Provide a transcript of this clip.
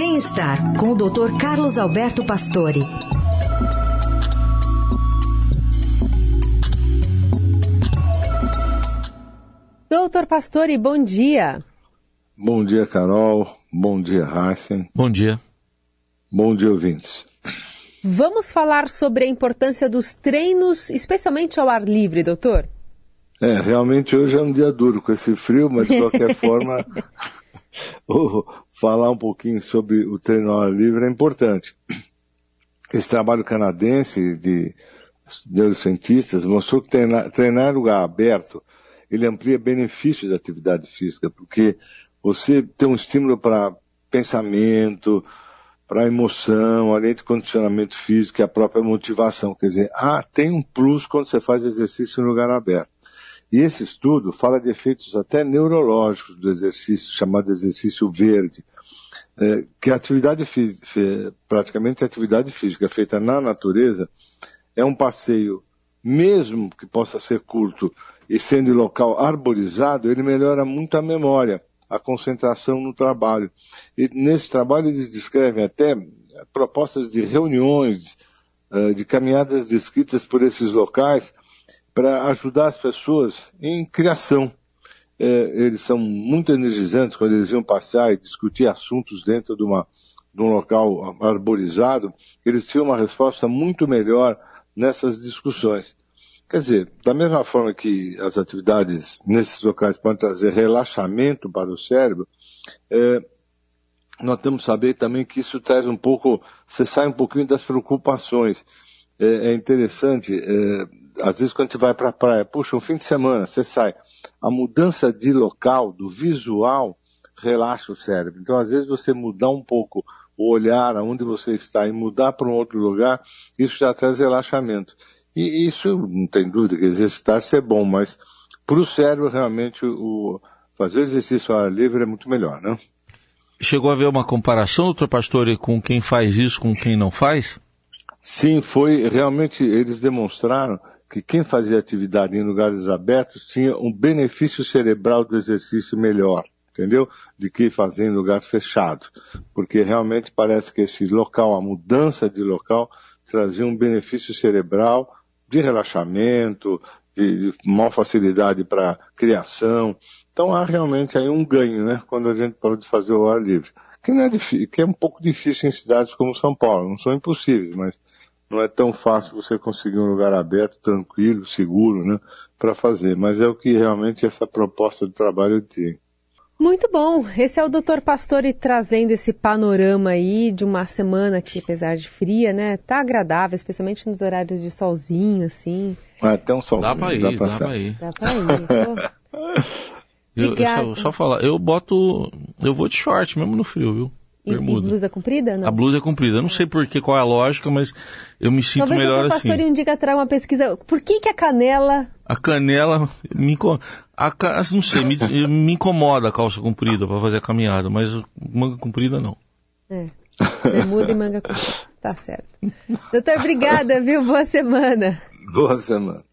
Bem-estar com o Dr. Carlos Alberto Pastore. Doutor Pastore, bom dia. Bom dia, Carol. Bom dia, Heisen. Bom dia. Bom dia, ouvintes. Vamos falar sobre a importância dos treinos, especialmente ao ar livre, doutor? É, realmente hoje é um dia duro com esse frio, mas de qualquer forma, falar um pouquinho sobre o treino ao ar livre é importante. Esse trabalho canadense de neurocientistas mostrou que treinar, treinar em lugar aberto, ele amplia benefícios da atividade física, porque você tem um estímulo para pensamento, para emoção, além do condicionamento físico e a própria motivação. Quer dizer, ah, tem um plus quando você faz exercício em lugar aberto. E esse estudo fala de efeitos até neurológicos do exercício, chamado exercício verde, é, que a atividade física, praticamente a atividade física feita na natureza, é um passeio, mesmo que possa ser curto e sendo em local arborizado, ele melhora muito a memória, a concentração no trabalho. E nesse trabalho eles descrevem até propostas de reuniões, é, de caminhadas descritas por esses locais, para ajudar as pessoas em criação. É, eles são muito energizantes quando eles iam passear e discutir assuntos dentro de, uma, de um local arborizado, eles tinham uma resposta muito melhor nessas discussões. Quer dizer, da mesma forma que as atividades nesses locais podem trazer relaxamento para o cérebro, é, nós temos que saber também que isso traz um pouco, você sai um pouquinho das preocupações. É, é interessante, é, às vezes quando você vai para a praia, puxa, um fim de semana, você sai, a mudança de local, do visual, relaxa o cérebro. Então, às vezes, você mudar um pouco o olhar aonde você está e mudar para um outro lugar, isso já traz relaxamento. E isso, não tem dúvida, que exercitar-se é bom, mas para o cérebro, realmente, o, fazer exercício ao ar livre é muito melhor, né? Chegou a haver uma comparação, doutor Pastore, com quem faz isso com quem não faz? Sim, foi, realmente, eles demonstraram que quem fazia atividade em lugares abertos tinha um benefício cerebral do exercício melhor, entendeu? De que fazer em lugar fechado. Porque realmente parece que esse local, a mudança de local, trazia um benefício cerebral de relaxamento, de, de maior facilidade para criação. Então há realmente aí um ganho, né? Quando a gente pode fazer o ar livre. Que, é, que é um pouco difícil em cidades como São Paulo. Não são impossíveis, mas não é tão fácil você conseguir um lugar aberto, tranquilo, seguro, né, para fazer. Mas é o que realmente essa proposta de trabalho tem. Muito bom. Esse é o Dr. Pastore trazendo esse panorama aí de uma semana que, apesar de fria, né, tá agradável, especialmente nos horários de solzinho, assim. Ah, até um solzinho. Dá pra ir, dá pra, dá pra ir. Dá pra ir. eu, eu só, só falar, eu boto, eu vou de short mesmo no frio, viu? E, e, blusa comprida? Não? A blusa é comprida. Eu não sei por que, qual é a lógica, mas eu me sinto Talvez melhor assim. Talvez o um dia traga uma pesquisa. Por que, que a canela... A canela me a, não sei, me, me incomoda a calça comprida para fazer a caminhada, mas manga comprida não. É. Bermuda e manga comprida. Tá certo. Doutor, obrigada, viu? Boa semana. Boa semana.